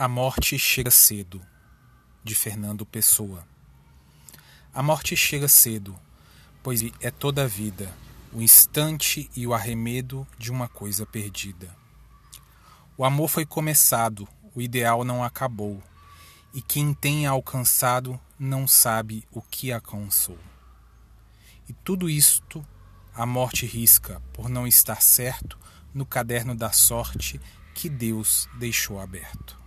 A morte chega cedo, de Fernando Pessoa. A morte chega cedo, pois é toda a vida, o instante e o arremedo de uma coisa perdida. O amor foi começado, o ideal não acabou, e quem tem alcançado não sabe o que alcançou. E tudo isto a morte risca, por não estar certo, no caderno da sorte que Deus deixou aberto.